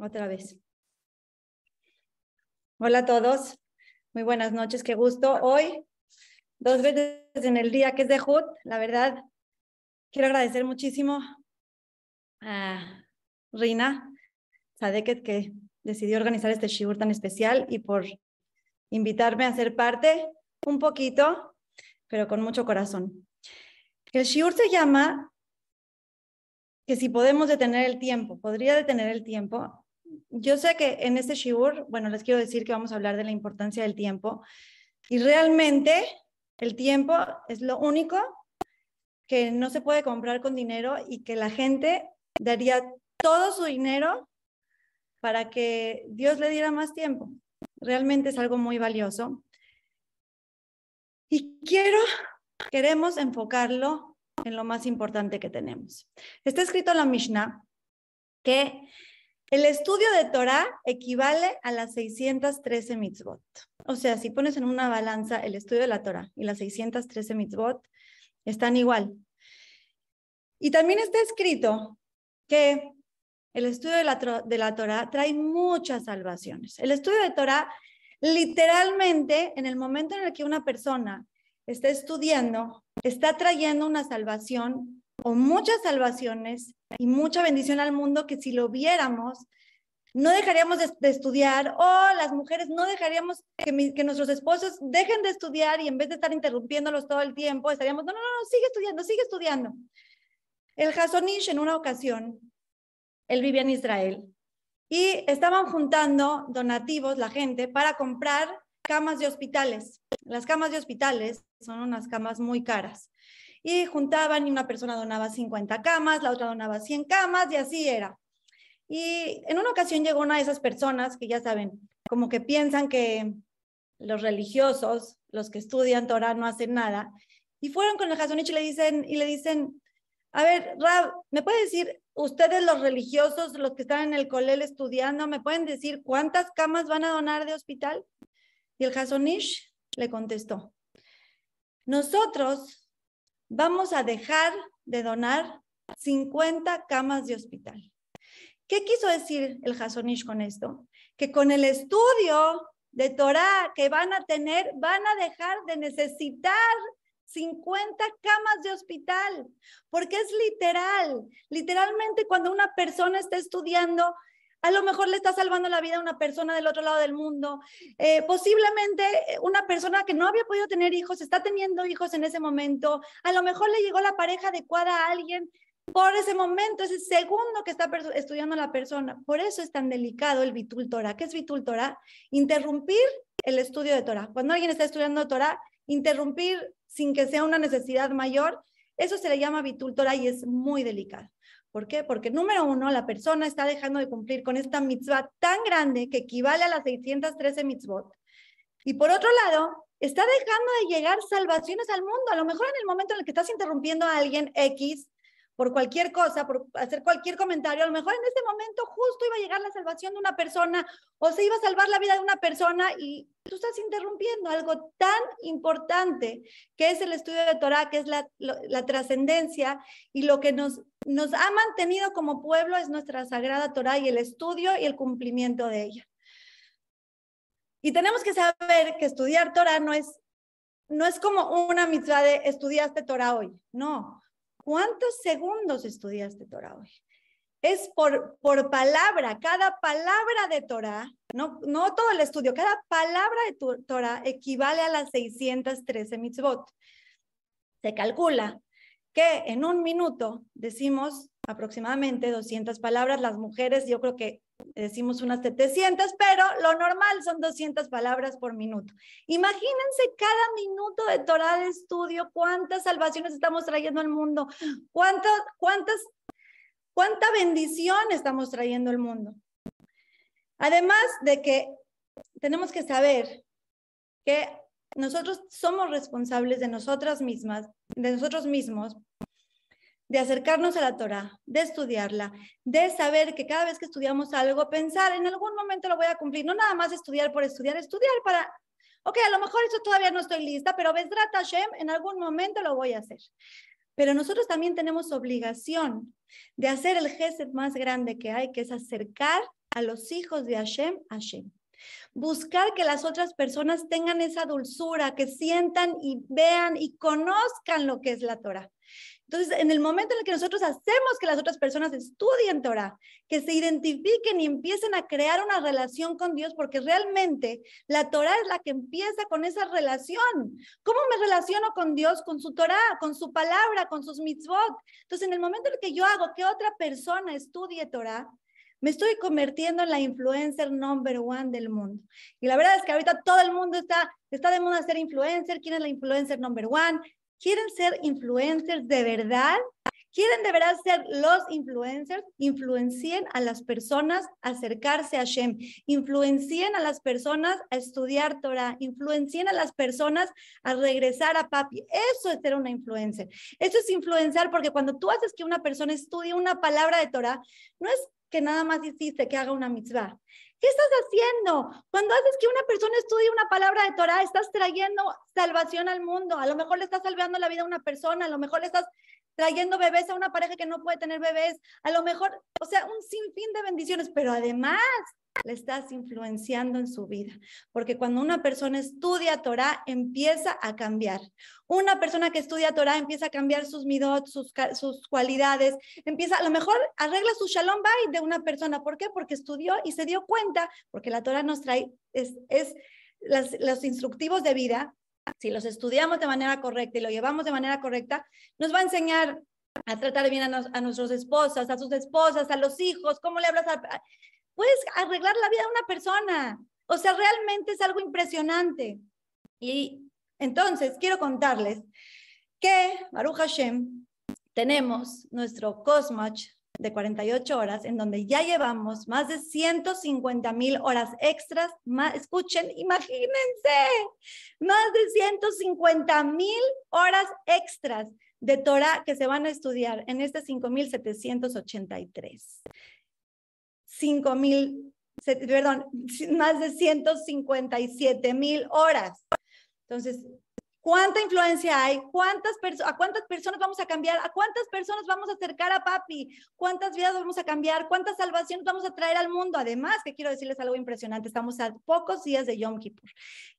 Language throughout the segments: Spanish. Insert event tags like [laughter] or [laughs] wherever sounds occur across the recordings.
otra vez. Hola a todos, muy buenas noches, qué gusto. Hoy, dos veces en el día que es de Hut, la verdad, quiero agradecer muchísimo a Rina Sadeket que decidió organizar este shiur tan especial y por invitarme a ser parte un poquito, pero con mucho corazón. El shiur se llama que si podemos detener el tiempo, podría detener el tiempo. Yo sé que en este shiur, bueno, les quiero decir que vamos a hablar de la importancia del tiempo y realmente el tiempo es lo único que no se puede comprar con dinero y que la gente daría todo su dinero para que Dios le diera más tiempo. Realmente es algo muy valioso. Y quiero, queremos enfocarlo en lo más importante que tenemos. Está escrito en la Mishnah que el estudio de Torah equivale a las 613 mitzvot. O sea, si pones en una balanza el estudio de la Torah y las 613 mitzvot, están igual. Y también está escrito que el estudio de la, de la Torah trae muchas salvaciones. El estudio de Torah, literalmente, en el momento en el que una persona está estudiando, está trayendo una salvación o muchas salvaciones y mucha bendición al mundo que si lo viéramos, no dejaríamos de, estudiar o las mujeres no dejaríamos que, que, nuestros esposos dejen de estudiar y en vez de estar interrumpiéndolos todo el tiempo, estaríamos, no, no, no, sigue estudiando, sigue estudiando. El Hasonish en una ocasión, él vivía en Israel y estaban juntando donativos la gente para comprar camas de hospitales. Las camas de hospitales son unas camas muy caras. Y juntaban y una persona donaba 50 camas, la otra donaba 100 camas y así era. Y en una ocasión llegó una de esas personas que ya saben, como que piensan que los religiosos, los que estudian Torah no hacen nada, y fueron con el Hasonich y le dicen, y le dicen, a ver, Rab, ¿me puede decir, ustedes los religiosos, los que están en el colel estudiando, ¿me pueden decir cuántas camas van a donar de hospital? Y el Hasonish le contestó, nosotros vamos a dejar de donar 50 camas de hospital. ¿Qué quiso decir el Hasonish con esto? Que con el estudio de Torah que van a tener, van a dejar de necesitar 50 camas de hospital, porque es literal, literalmente cuando una persona está estudiando, a lo mejor le está salvando la vida a una persona del otro lado del mundo. Eh, posiblemente eh, una persona que no había podido tener hijos está teniendo hijos en ese momento. A lo mejor le llegó la pareja adecuada a alguien por ese momento, ese segundo que está estudiando la persona. Por eso es tan delicado el Bitul Torah. ¿Qué es Bitul? Interrumpir el estudio de Torah. Cuando alguien está estudiando Torah, interrumpir sin que sea una necesidad mayor, eso se le llama Bitul Torah y es muy delicado. ¿Por qué? Porque número uno, la persona está dejando de cumplir con esta mitzvah tan grande que equivale a las 613 mitzvot. Y por otro lado, está dejando de llegar salvaciones al mundo. A lo mejor en el momento en el que estás interrumpiendo a alguien X, por cualquier cosa, por hacer cualquier comentario, a lo mejor en este momento justo iba a llegar la salvación de una persona o se iba a salvar la vida de una persona y tú estás interrumpiendo algo tan importante que es el estudio de Torah, que es la, la trascendencia y lo que nos, nos ha mantenido como pueblo es nuestra sagrada Torah y el estudio y el cumplimiento de ella. Y tenemos que saber que estudiar Torah no es, no es como una mitzvah de estudiaste Torah hoy, no ¿Cuántos segundos estudiaste Torah hoy? Es por, por palabra, cada palabra de Torah, no, no todo el estudio, cada palabra de Torah equivale a las 613 mitzvot. Se calcula que en un minuto decimos aproximadamente 200 palabras, las mujeres yo creo que decimos unas 700, pero lo normal son 200 palabras por minuto. Imagínense cada minuto de Torah de estudio, cuántas salvaciones estamos trayendo al mundo, cuántas, cuántas, cuánta bendición estamos trayendo al mundo. Además de que tenemos que saber que nosotros somos responsables de nosotras mismas, de nosotros mismos, de acercarnos a la Torah, de estudiarla, de saber que cada vez que estudiamos algo, pensar en algún momento lo voy a cumplir, no nada más estudiar por estudiar, estudiar para, ok, a lo mejor eso todavía no estoy lista, pero Besdrat Hashem, en algún momento lo voy a hacer. Pero nosotros también tenemos obligación de hacer el gesed más grande que hay, que es acercar a los hijos de Hashem, Hashem. Buscar que las otras personas tengan esa dulzura, que sientan y vean y conozcan lo que es la Torah. Entonces, en el momento en el que nosotros hacemos que las otras personas estudien Torah, que se identifiquen y empiecen a crear una relación con Dios, porque realmente la Torah es la que empieza con esa relación. ¿Cómo me relaciono con Dios? Con su Torah, con su palabra, con sus mitzvot. Entonces, en el momento en el que yo hago que otra persona estudie Torah, me estoy convirtiendo en la influencer number one del mundo. Y la verdad es que ahorita todo el mundo está, está de moda ser influencer. ¿Quién es la influencer number one? ¿Quieren ser influencers de verdad? ¿Quieren de verdad ser los influencers? Influencien a las personas a acercarse a Shem. Influencien a las personas a estudiar Torah. Influencien a las personas a regresar a papi. Eso es ser una influencer. Eso es influenciar porque cuando tú haces que una persona estudie una palabra de Torah, no es que nada más hiciste que haga una mitzvah. ¿Qué estás haciendo? Cuando haces que una persona estudie una palabra de Torah, estás trayendo salvación al mundo. A lo mejor le estás salvando la vida a una persona, a lo mejor le estás trayendo bebés a una pareja que no puede tener bebés, a lo mejor, o sea, un sinfín de bendiciones, pero además le estás influenciando en su vida. Porque cuando una persona estudia Torah, empieza a cambiar. Una persona que estudia Torah empieza a cambiar sus midot, sus, cualidades, empieza, a lo mejor arregla su shalom bay de una persona. ¿Por qué? Porque estudió y se dio cuenta, porque la Torah nos trae, es, es los instructivos de vida, si los estudiamos de manera correcta y lo llevamos de manera correcta, nos va a enseñar a tratar bien a, a nuestras esposas, a sus esposas, a los hijos, cómo le hablas a, puedes arreglar la vida de una persona. O sea, realmente es algo impresionante. Y entonces quiero contarles que, Baruch Hashem, tenemos nuestro Cosmach de 48 horas, en donde ya llevamos más de 150 mil horas extras. escuchen, imagínense, más de 150 mil horas extras de Torah que se van a estudiar en este 5783. 5 mil, perdón, más de 157 mil horas. Entonces, ¿cuánta influencia hay? ¿Cuántas ¿A cuántas personas vamos a cambiar? ¿A cuántas personas vamos a acercar a papi? ¿Cuántas vidas vamos a cambiar? ¿Cuántas salvaciones vamos a traer al mundo? Además, que quiero decirles algo impresionante, estamos a pocos días de Yom Kippur.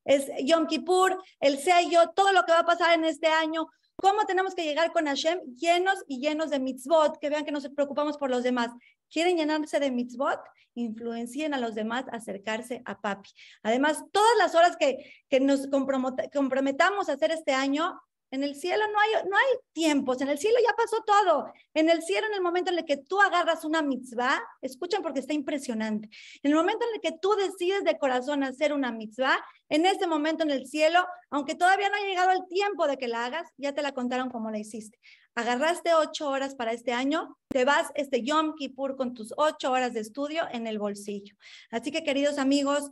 Es Yom Kippur, el sello, todo lo que va a pasar en este año. ¿Cómo tenemos que llegar con Hashem llenos y llenos de mitzvot? Que vean que nos preocupamos por los demás quieren llenarse de mitzvot, influencien a los demás a acercarse a papi. Además, todas las horas que, que nos comprometamos a hacer este año, en el cielo no hay, no hay tiempos, en el cielo ya pasó todo. En el cielo, en el momento en el que tú agarras una mitzvah, escuchen porque está impresionante. En el momento en el que tú decides de corazón hacer una mitzvah, en ese momento en el cielo, aunque todavía no ha llegado el tiempo de que la hagas, ya te la contaron como la hiciste. Agarraste ocho horas para este año, te vas este Yom Kippur con tus ocho horas de estudio en el bolsillo. Así que, queridos amigos,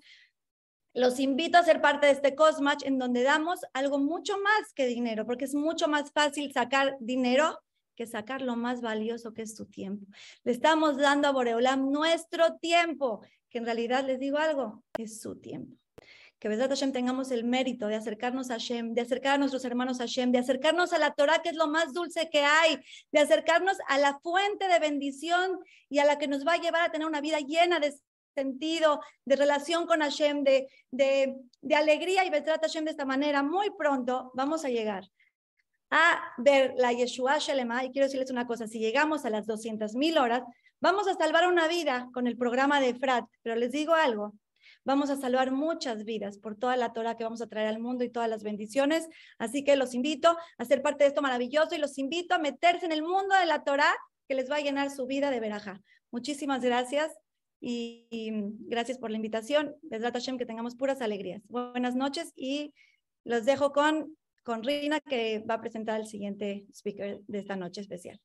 los invito a ser parte de este Cosmatch en donde damos algo mucho más que dinero, porque es mucho más fácil sacar dinero que sacar lo más valioso que es tu tiempo. Le estamos dando a Boreolam nuestro tiempo, que en realidad les digo algo, es su tiempo. Que Besat Hashem tengamos el mérito de acercarnos a Hashem, de acercar a nuestros hermanos a Hashem, de acercarnos a la Torah, que es lo más dulce que hay, de acercarnos a la fuente de bendición y a la que nos va a llevar a tener una vida llena de sentido, de relación con Hashem, de, de, de alegría y Besat Hashem de esta manera, muy pronto vamos a llegar a ver la Yeshua Shelema. Y quiero decirles una cosa, si llegamos a las 200 mil horas, vamos a salvar una vida con el programa de Frat, pero les digo algo, vamos a salvar muchas vidas por toda la Torah que vamos a traer al mundo y todas las bendiciones. Así que los invito a ser parte de esto maravilloso y los invito a meterse en el mundo de la Torah que les va a llenar su vida de veraja. Muchísimas gracias y, gracias por la invitación. Besrat Hashem, que tengamos puras alegrías. Buenas noches y los dejo con, con Rina, que va a presentar el siguiente speaker de esta noche especial.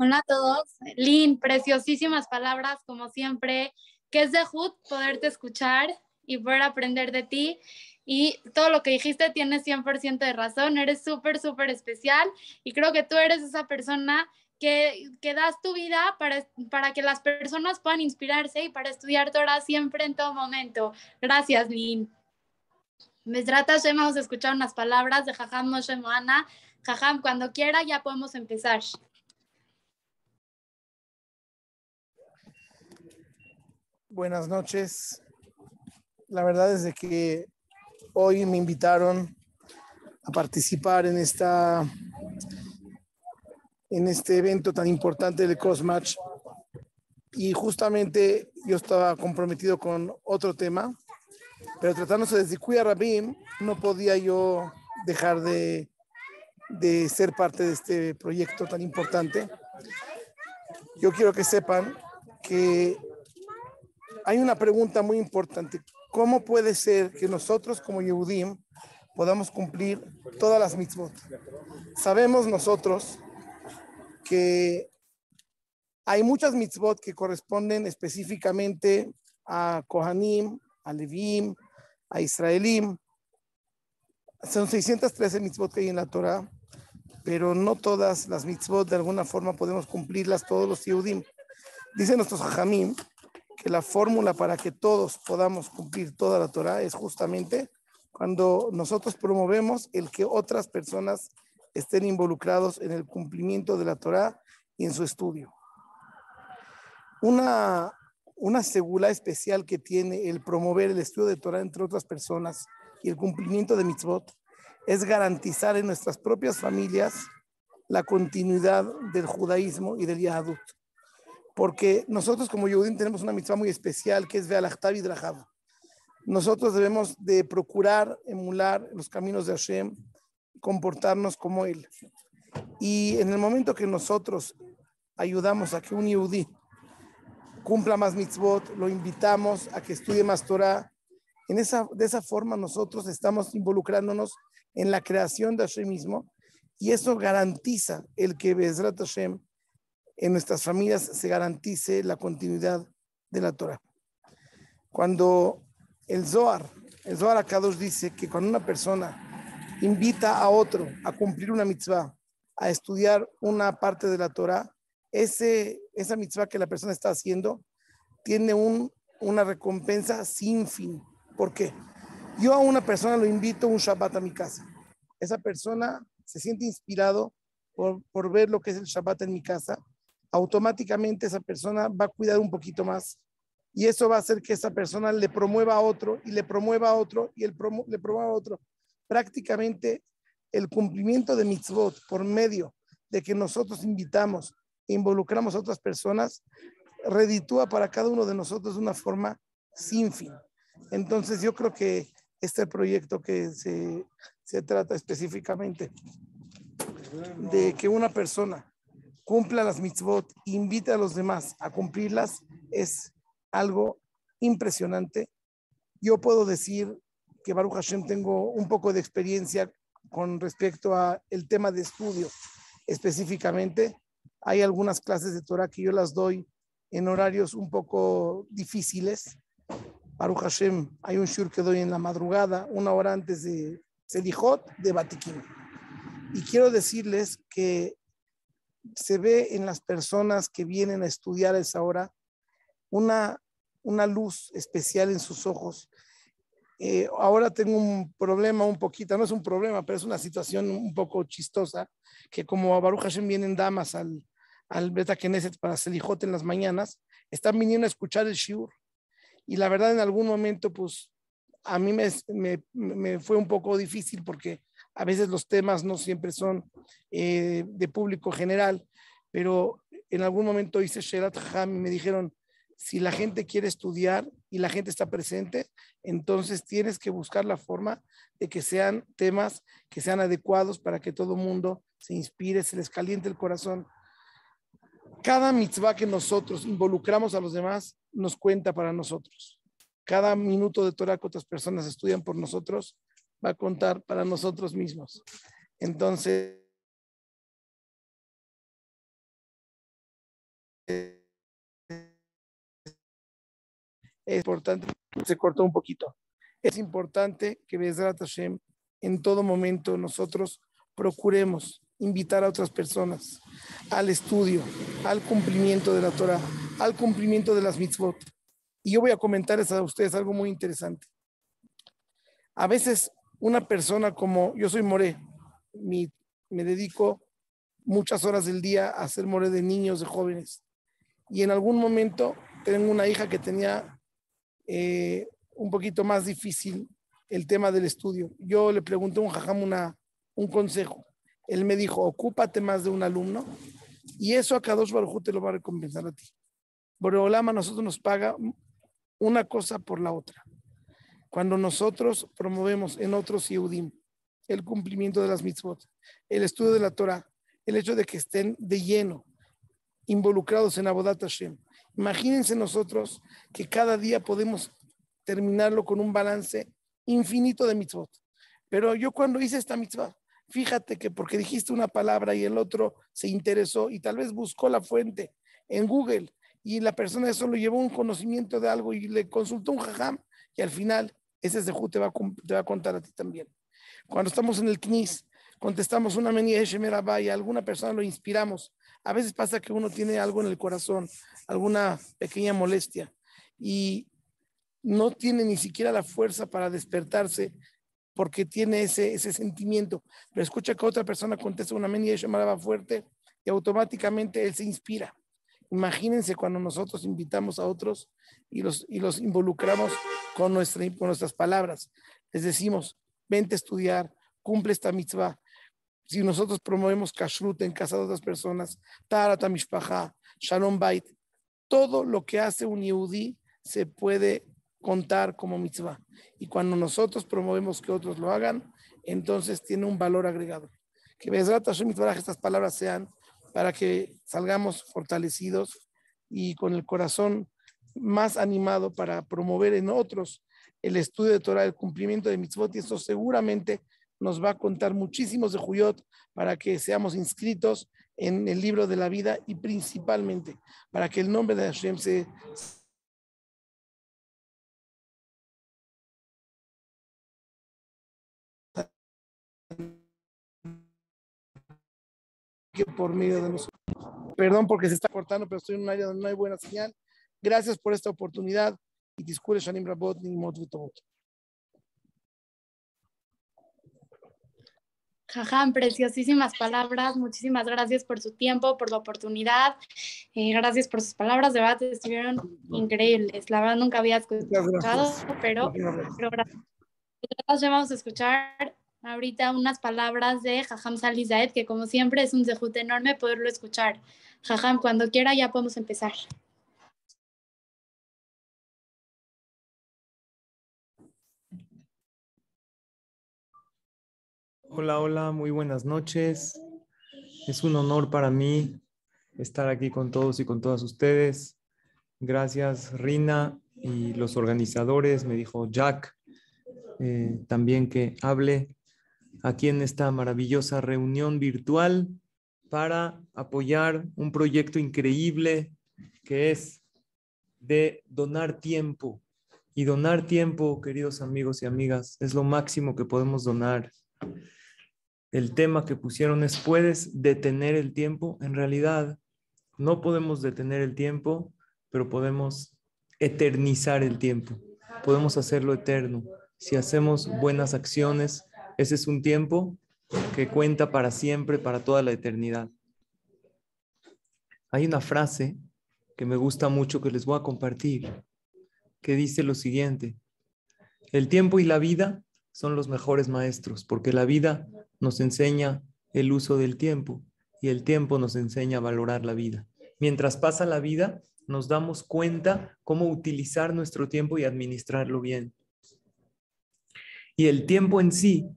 Hola a todos. Lynn, preciosísimas palabras, como siempre. Que es de Hood poderte escuchar y poder aprender de ti. Y todo lo que dijiste tiene 100% de razón. Eres súper, súper especial. Y creo que tú eres esa persona que, que, das tu vida para, para que las personas puedan inspirarse y para estudiar Torah siempre en todo momento. Gracias, Lin. Mesrat Hashem, hemos escuchado unas palabras de Jajam Moshe Moana. Jajam, cuando quiera ya podemos empezar. Buenas noches. La verdad es de que hoy me invitaron a participar en esta en este evento tan importante de Crossmatch y justamente yo estaba comprometido con otro tema, pero tratándose de Zikuya Rabim, no podía yo dejar de, de ser parte de este proyecto tan importante. Yo quiero que sepan que hay una pregunta muy importante. ¿Cómo puede ser que nosotros como Yehudim podamos cumplir todas las mitzvot? Sabemos nosotros que hay muchas mitzvot que corresponden específicamente a Kohanim, a Levim, a Israelim. Son 613 mitzvot que hay en la Torah, pero no todas las mitzvot de alguna forma podemos cumplirlas todos los Yehudim. Dicen nuestros hajamim que la fórmula para que todos podamos cumplir toda la Torah es justamente cuando nosotros promovemos el que otras personas estén involucrados en el cumplimiento de la Torah y en su estudio. Una, una segula especial que tiene el promover el estudio de Torah entre otras personas y el cumplimiento de mitzvot es garantizar en nuestras propias familias la continuidad del judaísmo y del yahadut. Porque nosotros como Yehudim tenemos una mitzvah muy especial que es Ve'alachtav y Drahab. Nosotros debemos de procurar emular los caminos de Hashem, comportarnos como Él. Y en el momento que nosotros ayudamos a que un Yehudí cumpla más mitzvot, lo invitamos a que estudie más Torah, en esa, de esa forma nosotros estamos involucrándonos en la creación de Hashem mismo y eso garantiza el que Bezrat en nuestras familias se garantice la continuidad de la Torah. Cuando el Zohar, el Zohar Akadosh dice que cuando una persona invita a otro a cumplir una mitzvah, a estudiar una parte de la Torah, ese, esa mitzvah que la persona está haciendo tiene un, una recompensa sin fin. ¿Por qué? Yo a una persona lo invito un Shabbat a mi casa. Esa persona se siente inspirado por, por ver lo que es el Shabbat en mi casa automáticamente esa persona va a cuidar un poquito más. Y eso va a hacer que esa persona le promueva a otro y le promueva a otro y el le promueva a otro. Prácticamente el cumplimiento de mitzvot por medio de que nosotros invitamos e involucramos a otras personas, reditúa para cada uno de nosotros de una forma sin fin. Entonces yo creo que este proyecto que se, se trata específicamente de que una persona cumpla las mitzvot, invita a los demás a cumplirlas, es algo impresionante. Yo puedo decir que Baruch Hashem tengo un poco de experiencia con respecto a el tema de estudio específicamente. Hay algunas clases de Torah que yo las doy en horarios un poco difíciles. Baruch Hashem, hay un shur que doy en la madrugada, una hora antes de Selijot de Batikim. Y quiero decirles que se ve en las personas que vienen a estudiar a esa hora una, una luz especial en sus ojos. Eh, ahora tengo un problema un poquito, no es un problema, pero es una situación un poco chistosa, que como a Baruch Hashem vienen damas al, al Beta Knesset para Selijote en las mañanas, están viniendo a escuchar el Shiur. Y la verdad, en algún momento, pues a mí me, me, fue un poco difícil porque a veces los temas no siempre son eh, de público general, pero en algún momento hice Sherat Ham y me dijeron, si la gente quiere estudiar y la gente está presente, entonces tienes que buscar la forma de que sean temas que sean adecuados para que todo mundo se inspire, se les caliente el corazón. Cada mitzvah que nosotros involucramos a los demás nos cuenta para nosotros. Cada minuto de Torah que otras personas estudian por nosotros va a contar para nosotros mismos. Entonces, es importante, se cortó un poquito. Es importante que Bezrat Hashem en todo momento nosotros procuremos invitar a otras personas al estudio, al cumplimiento de la Torah, al cumplimiento de las mitzvot. Y yo voy a comentarles a ustedes algo muy interesante. A veces una persona como yo soy moré, me dedico muchas horas del día a hacer moré de niños, de jóvenes. Y en algún momento tengo una hija que tenía eh, un poquito más difícil el tema del estudio. Yo le pregunté a un jajam una, un consejo. Él me dijo, ocúpate más de un alumno y eso a Kadosh Baruj te lo va a recompensar a ti. Boreolama nosotros nos paga una cosa por la otra. Cuando nosotros promovemos en otros Yehudim el cumplimiento de las mitzvot, el estudio de la Torah, el hecho de que estén de lleno involucrados en Abodat Hashem. Imagínense nosotros que cada día podemos terminarlo con un balance infinito de mitzvot. Pero yo cuando hice esta mitzvah, fíjate que porque dijiste una palabra y el otro se interesó y tal vez buscó la fuente en Google y la persona solo llevó un conocimiento de algo y le consultó un jajam y al final ese Zehu te va, te va a contar a ti también. Cuando estamos en el CNIS, contestamos una menía de y alguna persona lo inspiramos. A veces pasa que uno tiene algo en el corazón, alguna pequeña molestia y no tiene ni siquiera la fuerza para despertarse porque tiene ese, ese sentimiento. Pero escucha que otra persona contesta una menía de fuerte y automáticamente él se inspira. Imagínense cuando nosotros invitamos a otros y los, y los involucramos con, nuestra, con nuestras palabras. Les decimos, vente a estudiar, cumple esta mitzvah. Si nosotros promovemos kashrut en casa de otras personas, tarat mishpacha, shalom bait, todo lo que hace un yehudi se puede contar como mitzvah. Y cuando nosotros promovemos que otros lo hagan, entonces tiene un valor agregado. Que estas palabras sean para que salgamos fortalecidos y con el corazón más animado para promover en otros el estudio de Torah, el cumplimiento de mitzvot, y esto seguramente nos va a contar muchísimos de Juyot para que seamos inscritos en el libro de la vida y principalmente para que el nombre de Hashem se por medio de nosotros. Perdón porque se está cortando, pero estoy en un área donde no hay buena señal. Gracias por esta oportunidad y disculpe Shanim Rabot ni Jajam, preciosísimas palabras. Muchísimas gracias por su tiempo, por la oportunidad. Eh, gracias por sus palabras. De verdad, estuvieron increíbles. La verdad, nunca había escuchado, pero, pero gracias. Ya vamos a escuchar ahorita unas palabras de Jajam Salizaed, que como siempre es un zehut enorme poderlo escuchar. Jajam, cuando quiera ya podemos empezar. Hola, hola, muy buenas noches. Es un honor para mí estar aquí con todos y con todas ustedes. Gracias, Rina y los organizadores. Me dijo Jack eh, también que hable aquí en esta maravillosa reunión virtual para apoyar un proyecto increíble que es de donar tiempo. Y donar tiempo, queridos amigos y amigas, es lo máximo que podemos donar. El tema que pusieron es, ¿puedes detener el tiempo? En realidad, no podemos detener el tiempo, pero podemos eternizar el tiempo. Podemos hacerlo eterno. Si hacemos buenas acciones, ese es un tiempo que cuenta para siempre, para toda la eternidad. Hay una frase que me gusta mucho que les voy a compartir, que dice lo siguiente, el tiempo y la vida son los mejores maestros, porque la vida nos enseña el uso del tiempo y el tiempo nos enseña a valorar la vida. Mientras pasa la vida, nos damos cuenta cómo utilizar nuestro tiempo y administrarlo bien. Y el tiempo en sí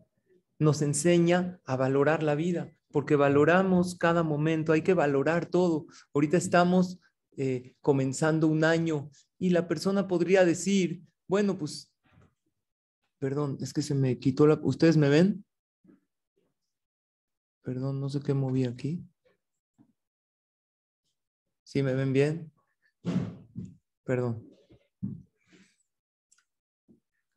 nos enseña a valorar la vida, porque valoramos cada momento, hay que valorar todo. Ahorita estamos eh, comenzando un año y la persona podría decir, bueno, pues, perdón, es que se me quitó la... ¿Ustedes me ven? Perdón, no sé qué moví aquí. ¿Sí me ven bien? Perdón.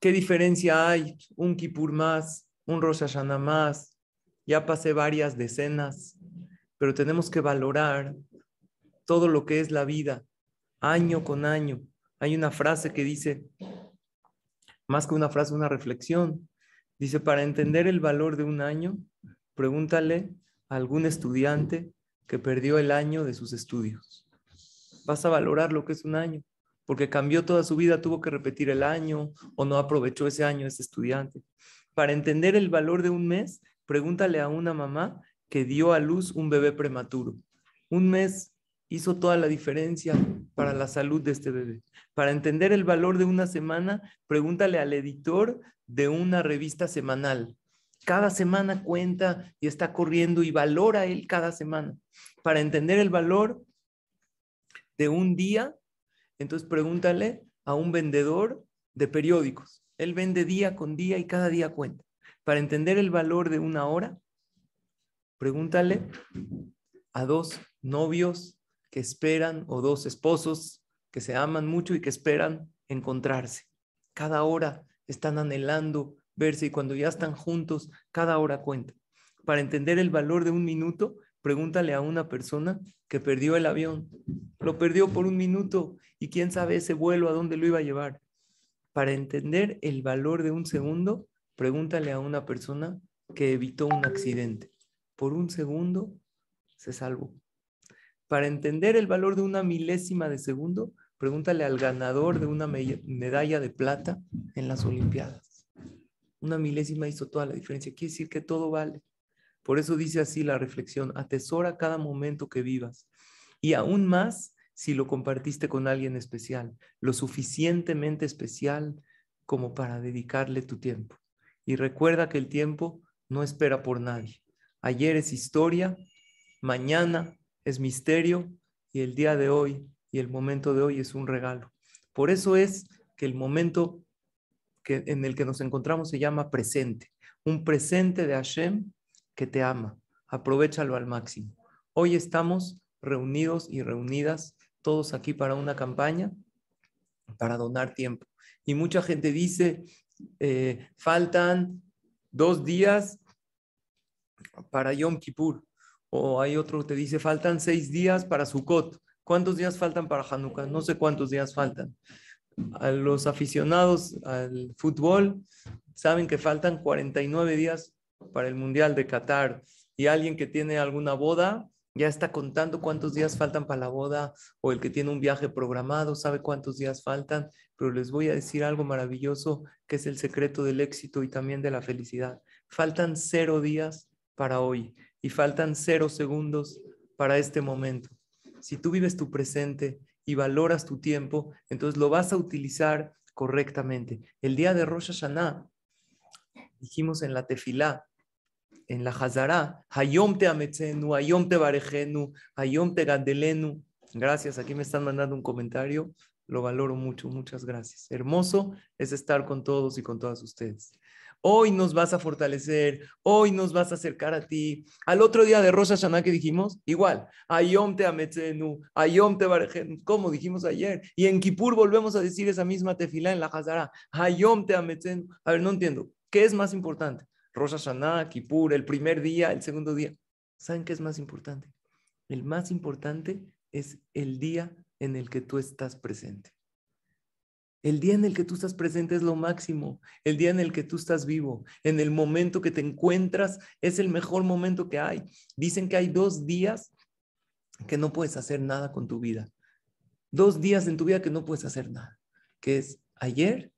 ¿Qué diferencia hay? Un kipur más, un Rosh Hashanah más, ya pasé varias decenas, pero tenemos que valorar todo lo que es la vida, año con año. Hay una frase que dice, más que una frase, una reflexión, dice, para entender el valor de un año, pregúntale a algún estudiante que perdió el año de sus estudios. Vas a valorar lo que es un año. porque cambió toda su vida, tuvo que repetir el año o no aprovechó ese año ese estudiante. Para entender el valor de un mes, pregúntale a una mamá que dio a luz un bebé prematuro. Un mes hizo toda la diferencia para la salud de este bebé. Para entender el valor de una semana, pregúntale al editor de una revista semanal. Cada semana cuenta y está corriendo y valora él cada semana. Para entender el valor de un día, entonces pregúntale a un vendedor de periódicos. Él vende día con día y cada día cuenta. Para entender el valor de una hora, pregúntale a dos novios que esperan o dos esposos que se aman mucho y que esperan encontrarse. Cada hora están anhelando verse y cuando ya están juntos, cada hora cuenta. Para entender el valor de un minuto, pregúntale a una persona que perdió el avión. Lo perdió por un minuto y quién sabe ese vuelo a dónde lo iba a llevar. Para entender el valor de un segundo, pregúntale a una persona que evitó un accidente. Por un segundo se salvó. Para entender el valor de una milésima de segundo, pregúntale al ganador de una medalla de plata en las Olimpiadas. Una milésima hizo toda la diferencia. Quiere decir que todo vale. Por eso dice así la reflexión, atesora cada momento que vivas. Y aún más si lo compartiste con alguien especial, lo suficientemente especial como para dedicarle tu tiempo. Y recuerda que el tiempo no espera por nadie. Ayer es historia, mañana es misterio y el día de hoy y el momento de hoy es un regalo. Por eso es que el momento que, en el que nos encontramos se llama presente, un presente de Hashem que te ama. Aprovechalo al máximo. Hoy estamos reunidos y reunidas todos aquí para una campaña, para donar tiempo. Y mucha gente dice, eh, faltan dos días para Yom Kippur. O hay otro que te dice, faltan seis días para Sukkot. ¿Cuántos días faltan para Hanukkah? No sé cuántos días faltan. A los aficionados al fútbol saben que faltan 49 días para el Mundial de Qatar. Y alguien que tiene alguna boda ya está contando cuántos días faltan para la boda o el que tiene un viaje programado sabe cuántos días faltan, pero les voy a decir algo maravilloso que es el secreto del éxito y también de la felicidad. Faltan cero días para hoy y faltan cero segundos para este momento. Si tú vives tu presente y valoras tu tiempo, entonces lo vas a utilizar correctamente. El día de Rosh Hashanah, dijimos en la tefilá, en la Hazara, Hayom te ametzenu, Hayom te barejenu, Hayom te gandelenu. Gracias, aquí me están mandando un comentario, lo valoro mucho, muchas gracias. Hermoso es estar con todos y con todas ustedes. Hoy nos vas a fortalecer, hoy nos vas a acercar a ti. Al otro día de Rosh Hashanah que dijimos, igual, Ayom te ametzenu, Ayom te barejenu, como dijimos ayer. Y en Kippur volvemos a decir esa misma tefila en la Hazara, Ayom te ametzenu. A ver, no entiendo, ¿qué es más importante? Rosh Hashanah, Kippur, el primer día, el segundo día. ¿Saben qué es más importante? El más importante es el día en el que tú estás presente. El día en el que tú estás presente es lo máximo. El día en el que tú estás vivo, en el momento que te encuentras, es el mejor momento que hay. Dicen que hay dos días que no puedes hacer nada con tu vida. Dos días en tu vida que no puedes hacer nada, que es ayer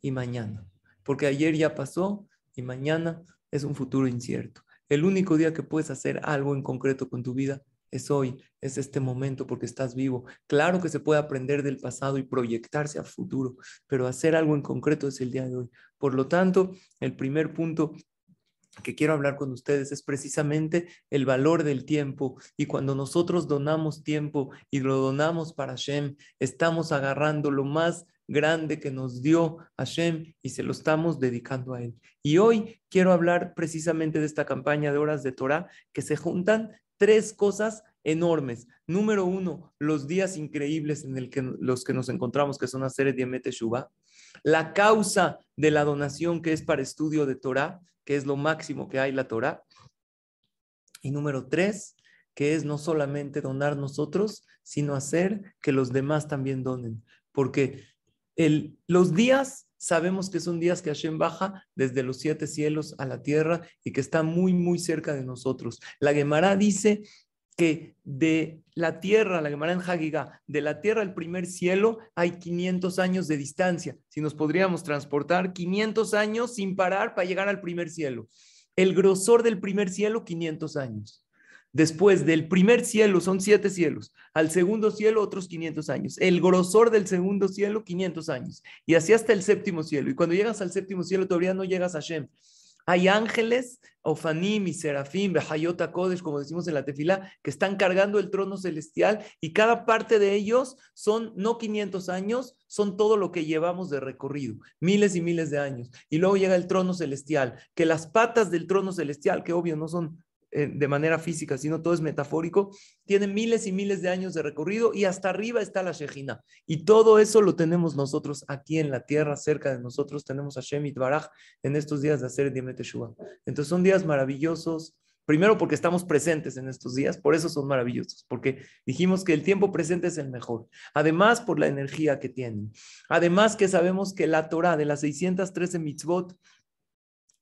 y mañana. Porque ayer ya pasó y mañana es un futuro incierto. El único día que puedes hacer algo en concreto con tu vida es hoy, es este momento porque estás vivo. Claro que se puede aprender del pasado y proyectarse a futuro, pero hacer algo en concreto es el día de hoy. Por lo tanto, el primer punto que quiero hablar con ustedes es precisamente el valor del tiempo. Y cuando nosotros donamos tiempo y lo donamos para Hashem, estamos agarrando lo más grande que nos dio Hashem y se lo estamos dedicando a Él. Y hoy quiero hablar precisamente de esta campaña de horas de Torah que se juntan tres cosas enormes. Número uno, los días increíbles en el que, los que nos encontramos, que son hacer Diemete Shubá. La causa de la donación que es para estudio de Torah, que es lo máximo que hay la Torah. Y número tres, que es no solamente donar nosotros, sino hacer que los demás también donen. Porque los días sabemos que son días que Hashem baja desde los siete cielos a la tierra y que está muy, muy cerca de nosotros. La Gemara dice que de la tierra, la Gemara en Hagigá, de la tierra al primer cielo hay 500 años de distancia. Si nos podríamos transportar 500 años sin parar para llegar al primer cielo. El grosor del primer cielo, 500 años. Después del primer cielo son siete cielos, al segundo cielo otros 500 años, el grosor del segundo cielo 500 años, y así hasta el séptimo cielo. Y cuando llegas al séptimo cielo todavía no llegas a Shem, hay ángeles, Ofanim y Serafim, Behayota Kodesh, como decimos en la tefila, que están cargando el trono celestial y cada parte de ellos son no 500 años, son todo lo que llevamos de recorrido, miles y miles de años. Y luego llega el trono celestial, que las patas del trono celestial, que obvio no son de manera física, sino todo es metafórico, tiene miles y miles de años de recorrido y hasta arriba está la Shejina. Y todo eso lo tenemos nosotros aquí en la tierra, cerca de nosotros, tenemos a Shemit Baraj en estos días de hacer Dime Teshua. Entonces son días maravillosos. Primero porque estamos presentes en estos días, por eso son maravillosos, porque dijimos que el tiempo presente es el mejor. Además, por la energía que tienen. Además que sabemos que la Torah de las 613 mitzvot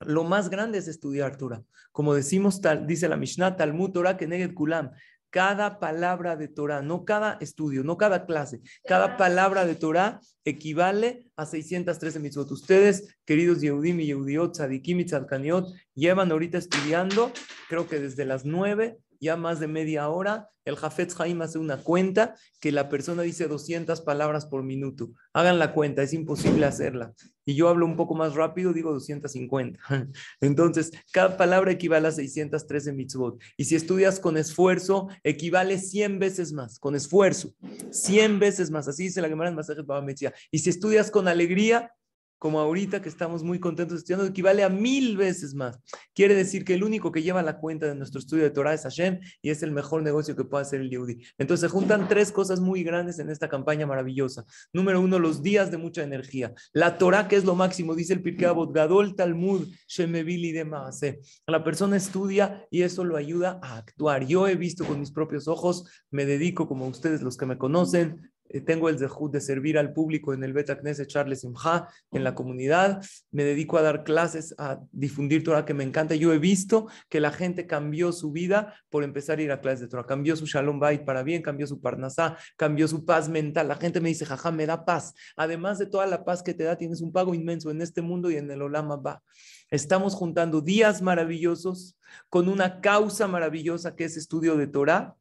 lo más grande es estudiar Torah. Como decimos, tal, dice la Mishnah, Talmud Torah Keneged Kulam. Cada palabra de Torah, no cada estudio, no cada clase, cada palabra de Torah equivale a 613 mitzvot. Ustedes, queridos Yehudim y Yehudiot, Tzadikim y Tzadkaniot, llevan ahorita estudiando, creo que desde las 9 ya más de media hora, el Jafetz Haim hace una cuenta que la persona dice 200 palabras por minuto. Hagan la cuenta, es imposible hacerla. Y yo hablo un poco más rápido, digo 250. [laughs] Entonces, cada palabra equivale a 613 mitzvot. Y si estudias con esfuerzo, equivale 100 veces más, con esfuerzo, 100 veces más. Así dice la Gemara en Masajet Baba Y si estudias con alegría, como ahorita que estamos muy contentos estudiando, equivale a mil veces más. Quiere decir que el único que lleva la cuenta de nuestro estudio de Torah es Hashem y es el mejor negocio que puede hacer el Yehudi. Entonces se juntan tres cosas muy grandes en esta campaña maravillosa. Número uno, los días de mucha energía. La Torah, que es lo máximo, dice el Pirkei Avot, Talmud, Shemevili de Maase. La persona estudia y eso lo ayuda a actuar. Yo he visto con mis propios ojos, me dedico, como ustedes los que me conocen, tengo el zehut de servir al público en el Beta Knesset Charles Simha, en la comunidad, me dedico a dar clases, a difundir Torah que me encanta. Yo he visto que la gente cambió su vida por empezar a ir a clases de Torah, cambió su Shalom Bait para bien, cambió su Parnasá, cambió su paz mental. La gente me dice, jaja, me da paz. Además de toda la paz que te da, tienes un pago inmenso en este mundo y en el Olama Ba. Estamos juntando días maravillosos con una causa maravillosa que es estudio de Torah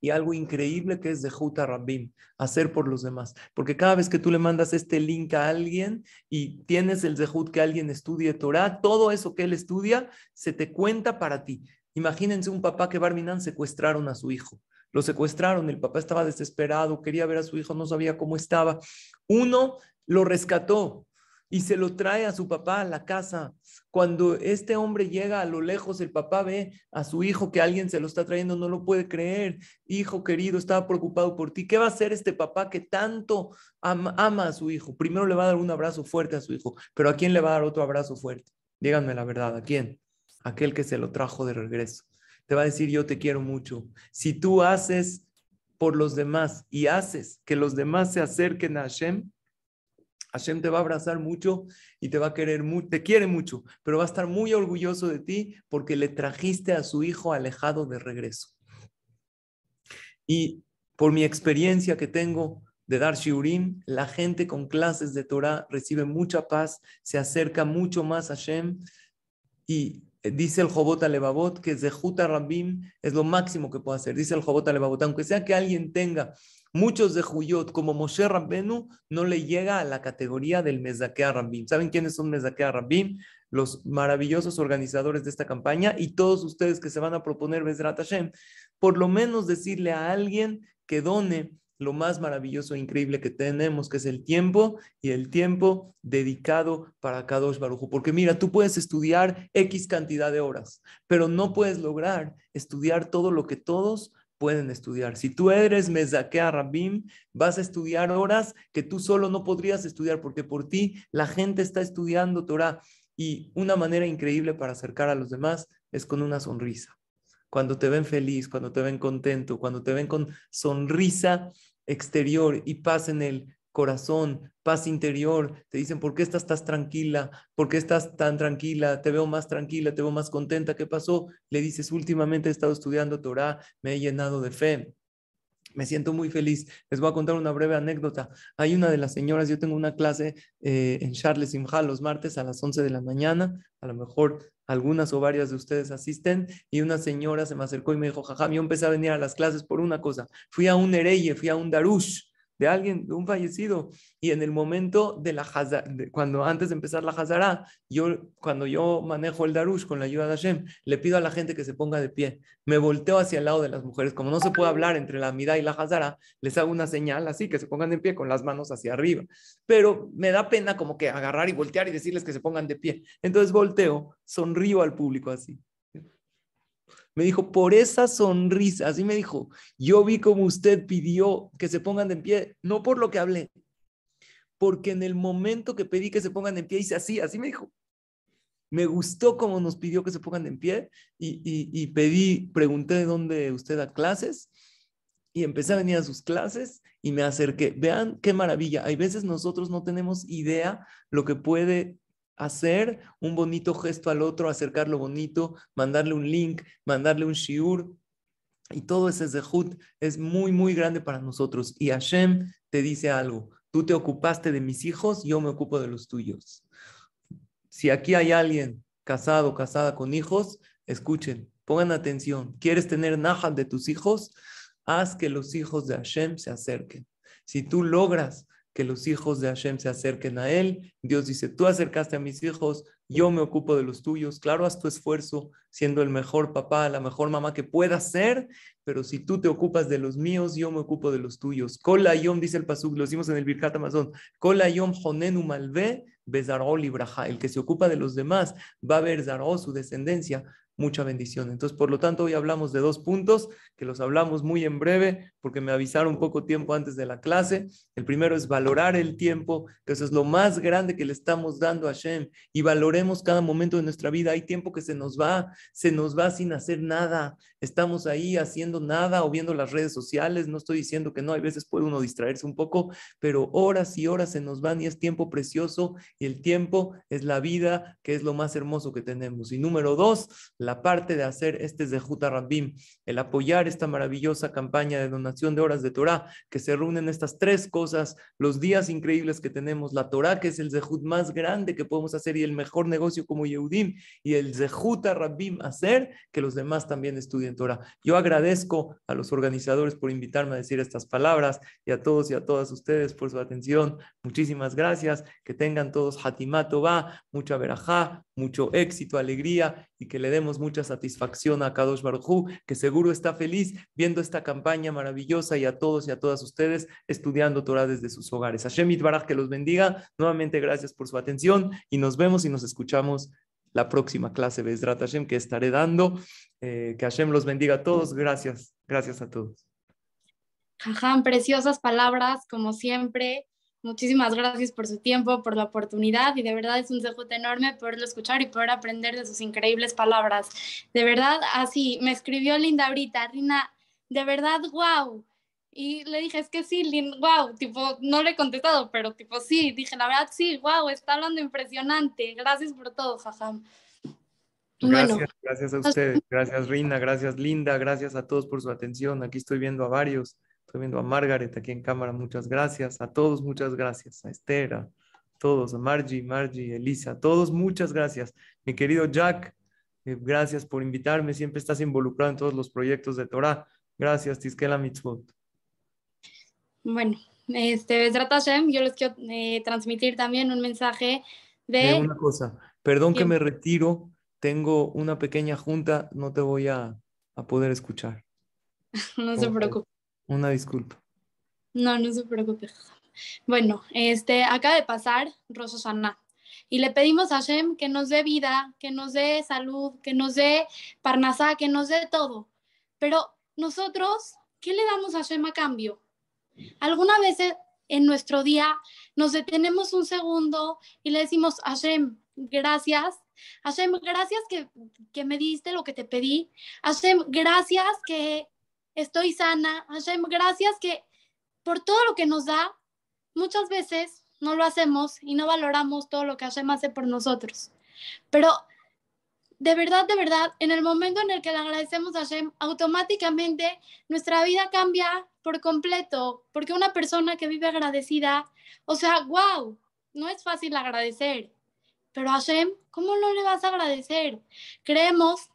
y algo increíble que es de Juta Rabim, hacer por los demás. Porque cada vez que tú le mandas este link a alguien y tienes el Zehut que alguien estudie Torah, todo eso que él estudia se te cuenta para ti. Imagínense un papá que Barminan secuestraron a su hijo. Lo secuestraron, el papá estaba desesperado, quería ver a su hijo, no sabía cómo estaba. Uno lo rescató, y se lo trae a su papá a la casa. Cuando este hombre llega a lo lejos, el papá ve a su hijo que alguien se lo está trayendo, no lo puede creer. Hijo querido, estaba preocupado por ti. ¿Qué va a hacer este papá que tanto ama, a su hijo? Primero le va a dar un abrazo fuerte a su hijo, pero ¿a quién le va a dar otro abrazo fuerte? Díganme la verdad, ¿a quién? Aquel que se lo trajo de regreso. Te va a decir, yo te quiero mucho. Si tú haces por los demás y haces que los demás se acerquen a Hashem, Hashem te va a abrazar mucho y te va a querer mucho, te quiere mucho, pero va a estar muy orgulloso de ti porque le trajiste a su hijo alejado de regreso. Y por mi experiencia que tengo de dar shiurim, la gente con clases de Torah recibe mucha paz, se acerca mucho más a Hashem y dice el Jobot Alevabot que Zehuta Rabim es lo máximo que puede hacer. Dice el Jobot Alevabot, aunque sea que alguien tenga Muchos de Juyot, como Moshe Rabbenu, no le llega a la categoría del Mezakea Rabbim. ¿Saben quiénes son Mezakea Rabbim? Los maravillosos organizadores de esta campaña y todos ustedes que se van a proponer Bezrat Hashem. Por lo menos decirle a alguien que done lo más maravilloso e increíble que tenemos, que es el tiempo y el tiempo dedicado para Kadosh Baruj. Porque mira, tú puedes estudiar X cantidad de horas, pero no puedes lograr estudiar todo lo que todos pueden estudiar. Si tú eres Mezaquea Rabim, vas a estudiar horas que tú solo no podrías estudiar porque por ti la gente está estudiando Torah. Y una manera increíble para acercar a los demás es con una sonrisa. Cuando te ven feliz, cuando te ven contento, cuando te ven con sonrisa exterior y paz en el corazón, paz interior, te dicen, ¿por qué estás tan tranquila? ¿Por qué estás tan tranquila? Te veo más tranquila, te veo más contenta. ¿Qué pasó? Le dices, últimamente he estado estudiando Torah, me he llenado de fe. Me siento muy feliz. Les voy a contar una breve anécdota. Hay una de las señoras, yo tengo una clase eh, en Charles Simha los martes a las 11 de la mañana. A lo mejor algunas o varias de ustedes asisten. Y una señora se me acercó y me dijo, jajam, yo empecé a venir a las clases por una cosa. Fui a un Ereye, fui a un Darush de alguien, de un fallecido. Y en el momento de la cuando antes de empezar la Hazara, yo, cuando yo manejo el Darush con la ayuda de Hashem, le pido a la gente que se ponga de pie. Me volteo hacia el lado de las mujeres. Como no se puede hablar entre la Amida y la Hazara, les hago una señal así, que se pongan de pie con las manos hacia arriba. Pero me da pena como que agarrar y voltear y decirles que se pongan de pie. Entonces volteo, sonrío al público así. Me dijo, por esa sonrisa, así me dijo, yo vi como usted pidió que se pongan de pie, no por lo que hablé, porque en el momento que pedí que se pongan de pie hice así, así me dijo. Me gustó como nos pidió que se pongan de pie y, y pedí, pregunté de dónde usted da clases y empecé a venir a sus clases y me acerqué. Vean qué maravilla. Hay veces nosotros no tenemos idea lo que puede hacer un bonito gesto al otro, acercarlo bonito, mandarle un link, mandarle un shiur. Y todo ese zehut es muy, muy grande para nosotros. Y Hashem te dice algo. Tú te ocupaste de mis hijos, yo me ocupo de los tuyos. Si aquí hay alguien casado, casada con hijos, escuchen, pongan atención. ¿Quieres tener najas de tus hijos? Haz que los hijos de Hashem se acerquen. Si tú logras que los hijos de Hashem se acerquen a Él. Dios dice, tú acercaste a mis hijos, yo me ocupo de los tuyos. Claro, haz tu esfuerzo siendo el mejor papá, la mejor mamá que puedas ser, pero si tú te ocupas de los míos, yo me ocupo de los tuyos. Kola yom, dice el pasuk, lo decimos en el Birkat Amazon, Kola yom honenu malve. El que se ocupa de los demás va a ver zaró su descendencia mucha bendición. Entonces, por lo tanto, hoy hablamos de dos puntos que los hablamos muy en breve porque me avisaron poco tiempo antes de la clase. El primero es valorar el tiempo, que eso es lo más grande que le estamos dando a Shem y valoremos cada momento de nuestra vida. Hay tiempo que se nos va, se nos va sin hacer nada. Estamos ahí haciendo nada o viendo las redes sociales. No estoy diciendo que no, hay veces puede uno distraerse un poco, pero horas y horas se nos van y es tiempo precioso y el tiempo es la vida, que es lo más hermoso que tenemos. Y número dos, la la parte de hacer este Zehuta Rabbim, el apoyar esta maravillosa campaña de donación de horas de Torah, que se reúnen estas tres cosas, los días increíbles que tenemos, la Torah, que es el Zehut más grande que podemos hacer y el mejor negocio como Yehudim, y el Zehuta Rabbim hacer que los demás también estudien Torah. Yo agradezco a los organizadores por invitarme a decir estas palabras y a todos y a todas ustedes por su atención. Muchísimas gracias. Que tengan todos Hatimato va, mucha verajá, mucho éxito, alegría y que le demos mucha satisfacción a Kadosh Baruj que seguro está feliz viendo esta campaña maravillosa y a todos y a todas ustedes estudiando Torah desde sus hogares. Hashem Itbaraj que los bendiga. Nuevamente gracias por su atención y nos vemos y nos escuchamos la próxima clase Bezrat Hashem que estaré dando. Eh, que Hashem los bendiga a todos. Gracias. Gracias a todos. Jajam, preciosas palabras como siempre. Muchísimas gracias por su tiempo, por la oportunidad y de verdad es un dejo enorme poderlo escuchar y poder aprender de sus increíbles palabras. De verdad, así me escribió Linda ahorita, Rina, de verdad, wow. Y le dije, es que sí, Linda, wow, tipo, no le he contestado, pero tipo, sí, dije, la verdad, sí, wow, está hablando impresionante. Gracias por todo, jajam. Gracias, gracias a ustedes, gracias Rina, gracias Linda, gracias a todos por su atención. Aquí estoy viendo a varios. Estoy viendo a Margaret aquí en cámara, muchas gracias. A todos, muchas gracias. A Esther, a todos, a Margie, Margie, Elisa, a todos, muchas gracias. Mi querido Jack, eh, gracias por invitarme. Siempre estás involucrado en todos los proyectos de Torah. Gracias, Tiskela Mitzvot. Bueno, este, yo les quiero eh, transmitir también un mensaje de... una cosa, perdón que me retiro, tengo una pequeña junta, no te voy a, a poder escuchar. [laughs] no se preocupe. Una disculpa. No, no se preocupe. Bueno, este, acaba de pasar Rosh y le pedimos a Hashem que nos dé vida, que nos dé salud, que nos dé parnasá, que nos dé todo. Pero nosotros, ¿qué le damos a Hashem a cambio? Alguna vez en nuestro día nos detenemos un segundo y le decimos, Hashem, gracias. Hashem, gracias que, que me diste lo que te pedí. Hashem, gracias que estoy sana. Hashem, gracias que por todo lo que nos da, muchas veces no lo hacemos y no valoramos todo lo que Hashem hace por nosotros. Pero de verdad, de verdad, en el momento en el que le agradecemos a Hashem, automáticamente nuestra vida cambia por completo, porque una persona que vive agradecida, o sea, wow, no es fácil agradecer, pero Hashem, ¿cómo no le vas a agradecer? Creemos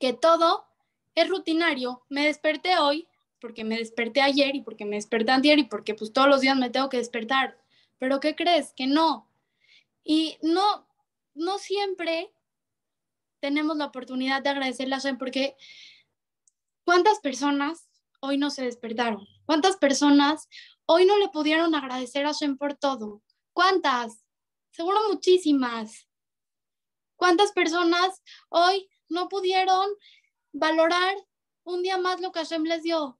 que todo es rutinario. Me desperté hoy porque me desperté ayer y porque me desperté ayer y porque pues todos los días me tengo que despertar. Pero ¿qué crees? Que no. Y no, no siempre tenemos la oportunidad de agradecerle a Hashem porque ¿cuántas personas hoy no se despertaron? ¿Cuántas personas hoy no le pudieron agradecer a Hashem por todo? ¿Cuántas? Seguro muchísimas. ¿Cuántas personas hoy no pudieron valorar un día más lo que Hashem les dio?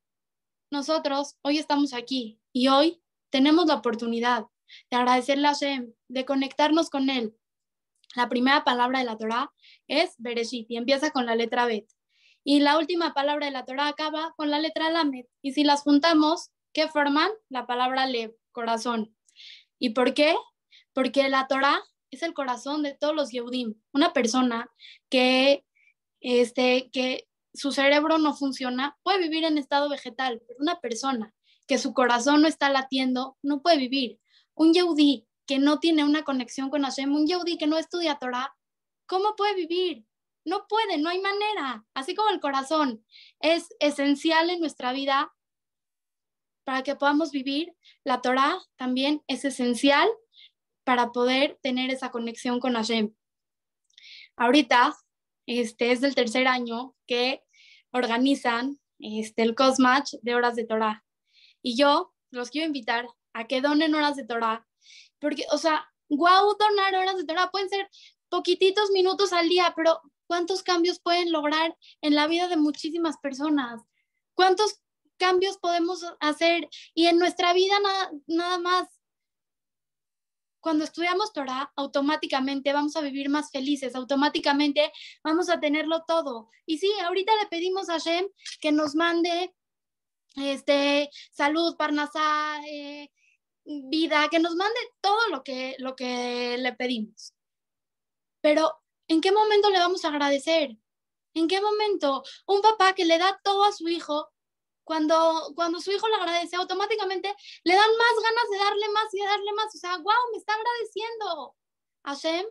Nosotros hoy estamos aquí y hoy tenemos la oportunidad de agradecerle a Hashem, de conectarnos con Él, la primera palabra de la Torah es Bereshit y empieza con la letra Bet. Y la última palabra de la Torah acaba con la letra Lamed. Y si las juntamos, ¿qué forman? La palabra Lev, corazón. ¿Y por qué? Porque la Torah es el corazón de todos los Yehudim. Una persona que, este, que su cerebro no funciona puede vivir en estado vegetal, pero una persona que su corazón no está latiendo no puede vivir. Un Yehudí que no tiene una conexión con Hashem, un Yehudi que no estudia Torah, ¿cómo puede vivir? No puede, no hay manera. Así como el corazón es esencial en nuestra vida para que podamos vivir, la Torah también es esencial para poder tener esa conexión con Hashem. Ahorita, este es el tercer año que organizan este, el Cosmatch de horas de Torah. Y yo los quiero invitar a que donen horas de Torah porque, o sea, guau, donar horas de Torah pueden ser poquititos minutos al día, pero ¿cuántos cambios pueden lograr en la vida de muchísimas personas? ¿Cuántos cambios podemos hacer? Y en nuestra vida nada, nada más. Cuando estudiamos Torah, automáticamente vamos a vivir más felices, automáticamente vamos a tenerlo todo. Y sí, ahorita le pedimos a Shem que nos mande este, salud, parnasá, eh, vida, que nos mande todo lo que, lo que le pedimos. Pero, ¿en qué momento le vamos a agradecer? ¿En qué momento un papá que le da todo a su hijo, cuando, cuando su hijo le agradece, automáticamente le dan más ganas de darle más y de darle más? O sea, wow, me está agradeciendo. Hashem,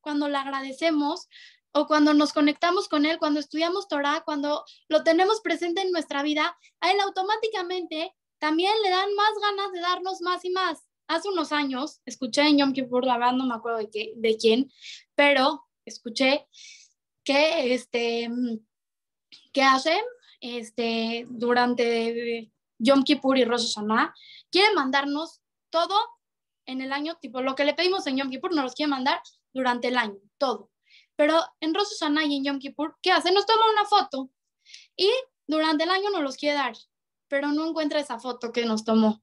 cuando le agradecemos o cuando nos conectamos con él, cuando estudiamos Torah, cuando lo tenemos presente en nuestra vida, a él automáticamente también le dan más ganas de darnos más y más. Hace unos años escuché en Yom Kippur, la verdad no me acuerdo de, qué, de quién, pero escuché que, este, que Hashem este, durante Yom Kippur y Rosh Hashanah quiere mandarnos todo en el año, tipo lo que le pedimos en Yom Kippur nos los quiere mandar durante el año, todo. Pero en Rosh Hashanah y en Yom Kippur, ¿qué hace? Nos toma una foto y durante el año nos los quiere dar pero no encuentra esa foto que nos tomó.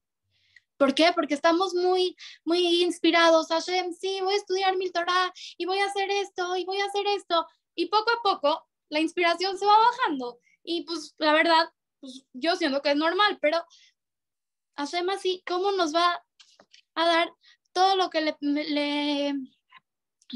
¿Por qué? Porque estamos muy, muy inspirados. Hashem, sí, voy a estudiar mi Torah y voy a hacer esto y voy a hacer esto. Y poco a poco la inspiración se va bajando. Y pues la verdad, pues yo siento que es normal, pero Hashem así, ¿cómo nos va a dar todo lo que le,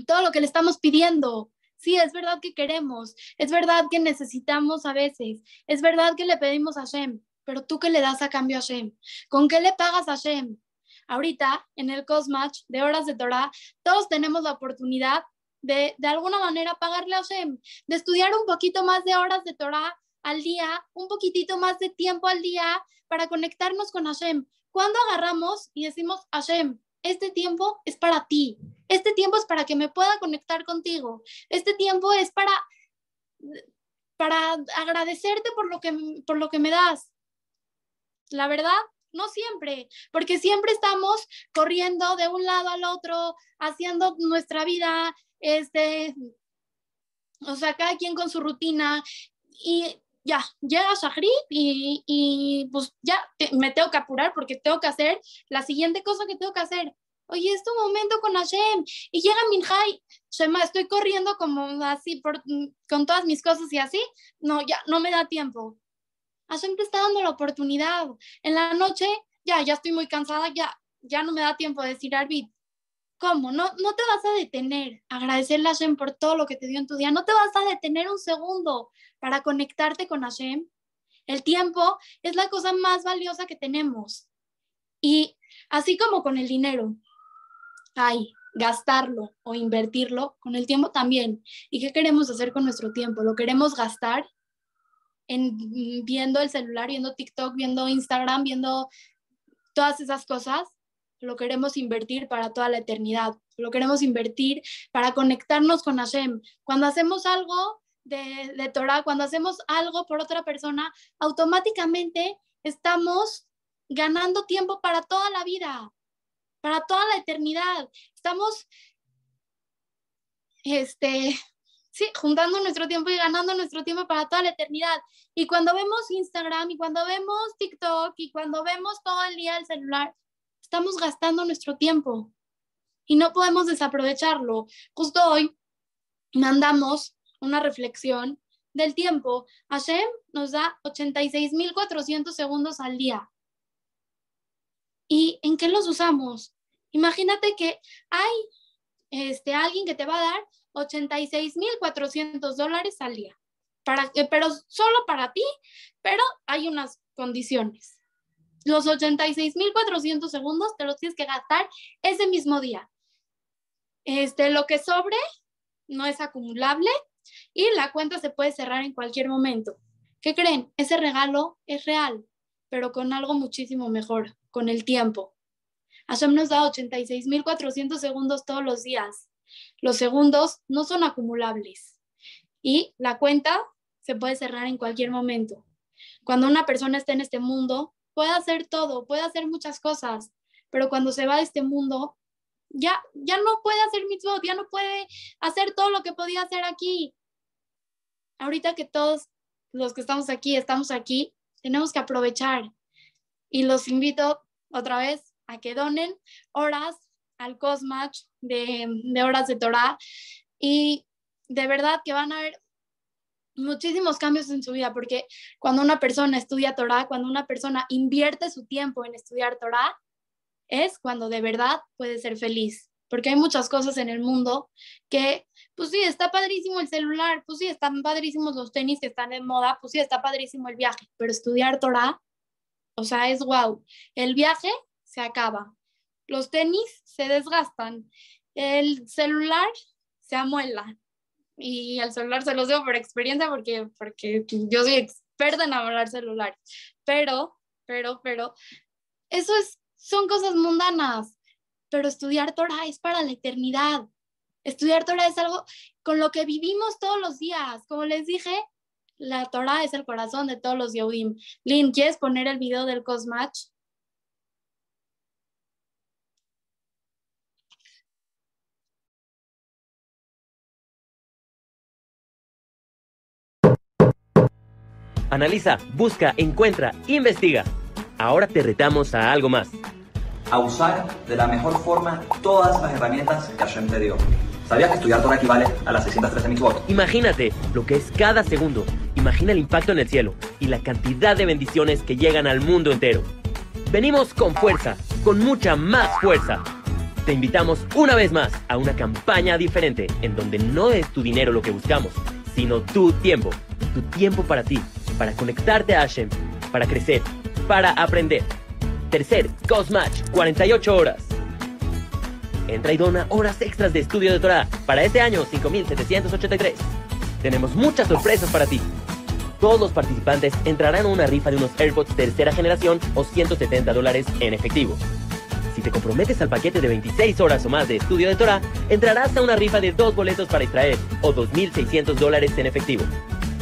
todo lo que le estamos pidiendo? Sí, es verdad que queremos, es verdad que necesitamos a veces, es verdad que le pedimos a Hashem, pero tú qué le das a cambio a Shem? ¿Con qué le pagas a Shem? Ahorita, en el Cosmatch de Horas de Torah, todos tenemos la oportunidad de, de alguna manera, pagarle a Shem, de estudiar un poquito más de horas de Torah al día, un poquitito más de tiempo al día para conectarnos con Hashem. Cuando agarramos y decimos, Hashem, este tiempo es para ti, este tiempo es para que me pueda conectar contigo, este tiempo es para, para agradecerte por lo, que, por lo que me das, la verdad, no siempre, porque siempre estamos corriendo de un lado al otro, haciendo nuestra vida, este, o sea, cada quien con su rutina. Y ya, llega Shahrit y, y pues ya me tengo que apurar porque tengo que hacer la siguiente cosa que tengo que hacer. Oye, es tu momento con Hashem. Y llega Minhai, Shema, estoy corriendo como así por, con todas mis cosas y así. No, ya no me da tiempo. Hashem te está dando la oportunidad. En la noche ya, ya estoy muy cansada, ya, ya no me da tiempo de decir Arbit. ¿Cómo? No, no te vas a detener, agradecerle a Hashem por todo lo que te dio en tu día. No te vas a detener un segundo para conectarte con Hashem. El tiempo es la cosa más valiosa que tenemos. Y así como con el dinero, hay gastarlo o invertirlo, con el tiempo también. ¿Y qué queremos hacer con nuestro tiempo? ¿Lo queremos gastar en viendo el celular, viendo TikTok, viendo Instagram, viendo todas esas cosas? Lo queremos invertir para toda la eternidad. Lo queremos invertir para conectarnos con Hashem. Cuando hacemos algo de, de Torah, cuando hacemos algo por otra persona, automáticamente estamos ganando tiempo para toda la vida, para toda la eternidad. Estamos, este, sí, juntando nuestro tiempo y ganando nuestro tiempo para toda la eternidad. Y cuando vemos Instagram y cuando vemos TikTok y cuando vemos todo el día el celular, estamos gastando nuestro tiempo y no podemos desaprovecharlo. Justo hoy mandamos una reflexión del tiempo. Hashem nos da 86.400 segundos al día. ¿Y en qué los usamos? Imagínate que hay este, alguien que te va a dar 86.400 dólares al día, para, pero solo para ti, pero hay unas condiciones. Los 86.400 segundos te los tienes que gastar ese mismo día. Este, lo que sobre no es acumulable y la cuenta se puede cerrar en cualquier momento. ¿Qué creen? Ese regalo es real, pero con algo muchísimo mejor, con el tiempo. Hashem nos da 86.400 segundos todos los días. Los segundos no son acumulables y la cuenta se puede cerrar en cualquier momento. Cuando una persona está en este mundo, puede hacer todo, puede hacer muchas cosas, pero cuando se va de este mundo, ya, ya no puede hacer mitzvot, ya no puede hacer todo lo que podía hacer aquí. Ahorita que todos los que estamos aquí, estamos aquí, tenemos que aprovechar. Y los invito otra vez a que donen horas al Cosmatch de, de horas de Torah y de verdad que van a haber muchísimos cambios en su vida, porque cuando una persona estudia Torah, cuando una persona invierte su tiempo en estudiar Torah, es cuando de verdad puede ser feliz, porque hay muchas cosas en el mundo que, pues sí, está padrísimo el celular, pues sí, están padrísimos los tenis que están en moda, pues sí, está padrísimo el viaje, pero estudiar Torah, o sea, es wow. El viaje se acaba. Los tenis se desgastan. El celular se amuela. Y el celular se los digo por experiencia porque, porque yo soy experta en hablar celular. Pero, pero, pero, eso es, son cosas mundanas. Pero estudiar Torah es para la eternidad. Estudiar Torah es algo con lo que vivimos todos los días. Como les dije, la Torah es el corazón de todos los Yehudim. Lynn, ¿quieres poner el video del Cosmatch? Analiza, busca, encuentra, investiga. Ahora te retamos a algo más. A usar de la mejor forma todas las herramientas que Hashem te dio. ¿Sabías que estudiar Torah equivale a las 613 mitzvot? Imagínate lo que es cada segundo. Imagina el impacto en el cielo y la cantidad de bendiciones que llegan al mundo entero. Venimos con fuerza, con mucha más fuerza. Te invitamos una vez más a una campaña diferente en donde no es tu dinero lo que buscamos, sino tu tiempo. Tu tiempo para ti, para conectarte a Hashem, para crecer, para aprender. Tercer, Cosmatch, 48 horas. Entra y dona horas extras de estudio de Torah. Para este año, 5.783. Tenemos muchas sorpresas para ti. Todos los participantes entrarán a una rifa de unos AirPods tercera generación o 170 dólares en efectivo. Si te comprometes al paquete de 26 horas o más de estudio de Torah, entrarás a una rifa de dos boletos para Israel o 2.600 dólares en efectivo.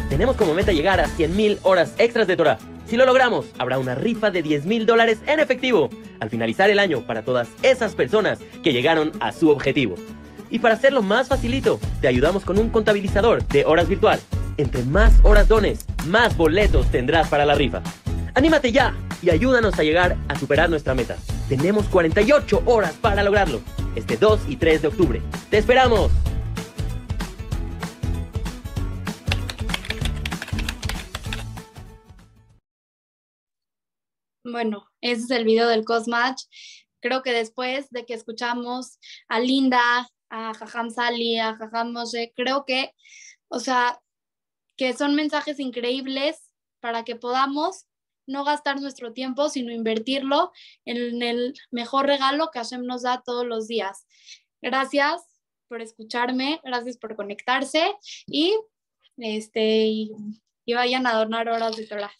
Tenemos como meta llegar a 100.000 horas extras de Torah. Si lo logramos, habrá una rifa de 10.000 dólares en efectivo al finalizar el año para todas esas personas que llegaron a su objetivo. Y para hacerlo más facilito, te ayudamos con un contabilizador de horas virtual. Entre más horas dones, más boletos tendrás para la rifa. Anímate ya y ayúdanos a llegar a superar nuestra meta. Tenemos 48 horas para lograrlo. Este 2 y 3 de octubre. ¡Te esperamos! Bueno, ese es el video del Cosmatch. Creo que después de que escuchamos a Linda, a Jajam Sali, a Jajam Moshe, creo que, o sea, que son mensajes increíbles para que podamos no gastar nuestro tiempo, sino invertirlo en el mejor regalo que Hashem nos da todos los días. Gracias por escucharme, gracias por conectarse y, este, y, vayan a donar horas de Torah.